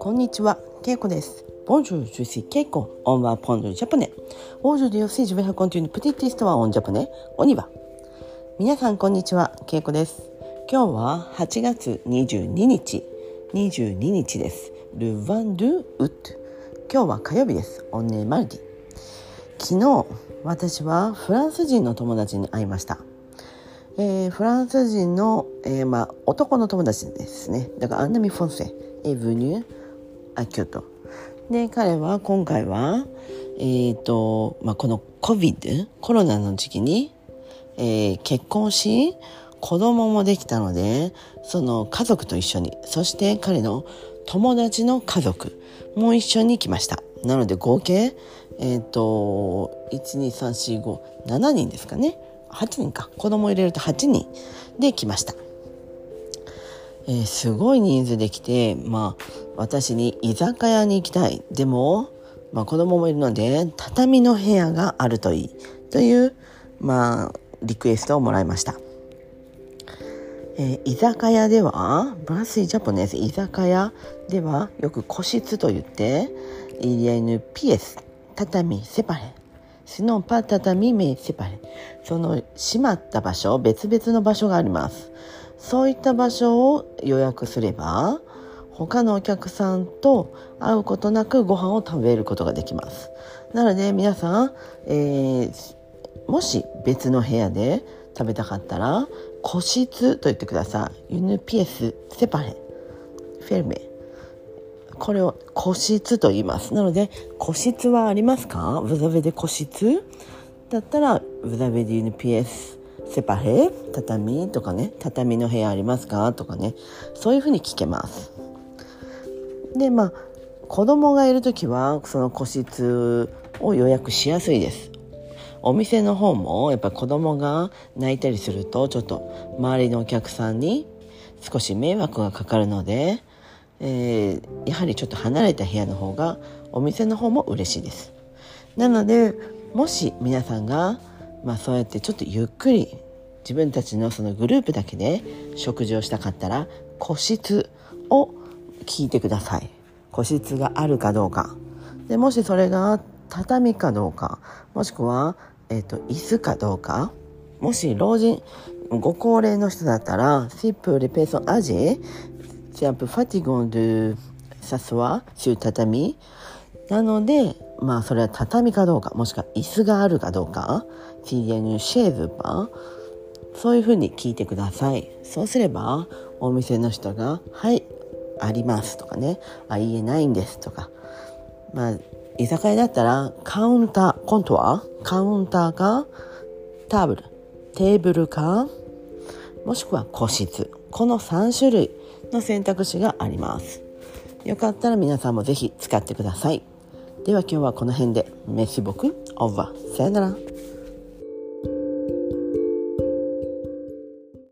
こんにちは、ケイコです。Bonjour, je suis Keiko. On va apprendre le japonais. Aujourd'hui aussi, je vais raconter une petite histoire en japonais. On y va. 皆さん、こんにちは、ケイコです。今日は8月22日、22日です。Le 22 août。今日は火曜日です。On est mardi。昨日、私はフランス人の友達に会いました。えー、フランス人の、えー、まあ、男の友達ですね。だから、アンナミ・フォンセ、エヴニュー、あ京都。で彼は今回はえっ、ー、と、まあ、この COVID コロナの時期に、えー、結婚し子供もできたのでその家族と一緒にそして彼の友達の家族も一緒に来ました。なので合計えっ、ー、と12345 7人ですかね。8人か子供入れると8人で来ましたえー、すごい人数で来て、まあ、私に居酒屋に行きたい。でも、まあ、子供もいるので、畳の部屋があるといい。という、まあ、リクエストをもらいました。えー、居酒屋では、ブラスイジャポネス、居酒屋ではよく個室と言って、il y a une pièce, 畳、セパレ。シノパ畳メセパレ。その閉まった場所、別々の場所があります。そういった場所を予約すれば他のお客さんと会うことなくご飯を食べることができますなので皆さん、えー、もし別の部屋で食べたかったら個室と言ってくださいユヌピエスセパレフェルメこれを個室と言います。なので個室はありますか？ブザベで個室？だったらブザベでユヌピエスセパヘ畳とかね。畳の部屋ありますか？とかね。そういうふうに聞けます。でまあ子供がいる時はその個室を予約しやすいです。お店の方もやっぱ子供が泣いたりするとちょっと周りのお客さんに少し迷惑がかかるので、えー、やはりちょっと離れた部屋の方がお店の方も嬉しいです。なのでもし皆さんがまあ、そうやってちょっとゆっくり自分たちのそのグループだけで食事をしたかったら個室を聞いてください。個室があるかどうか。でもしそれが畳かどうかもしくは、えーと、椅子かどうか。もし老人ご高齢の人だったら「シップレペーソンアジェ」「シャンプファティゴンドゥサスワシュ畳」なのでまあそれは畳かどうかもしくは椅子があるかどうか。TN シェーズバーそういうふうに聞いてください。そうすればお店の人が「はいあります」とかね「あ言えないんです」とか。まあ居酒屋だったらカウンター今度はカウンターかターブルテーブルかもしくは個室。この3種類の選択肢があります。よかったら皆さんもぜひ使ってください。では今日はこの辺で。メシボク。オーバー。さよなら。